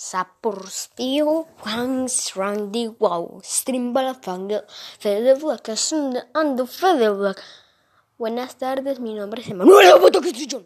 Saporspio, Hans Randy Wow, Strimbalafanger, Fede Black, and Fede Black. Buenas tardes, mi nombre es Emanuel Castillo.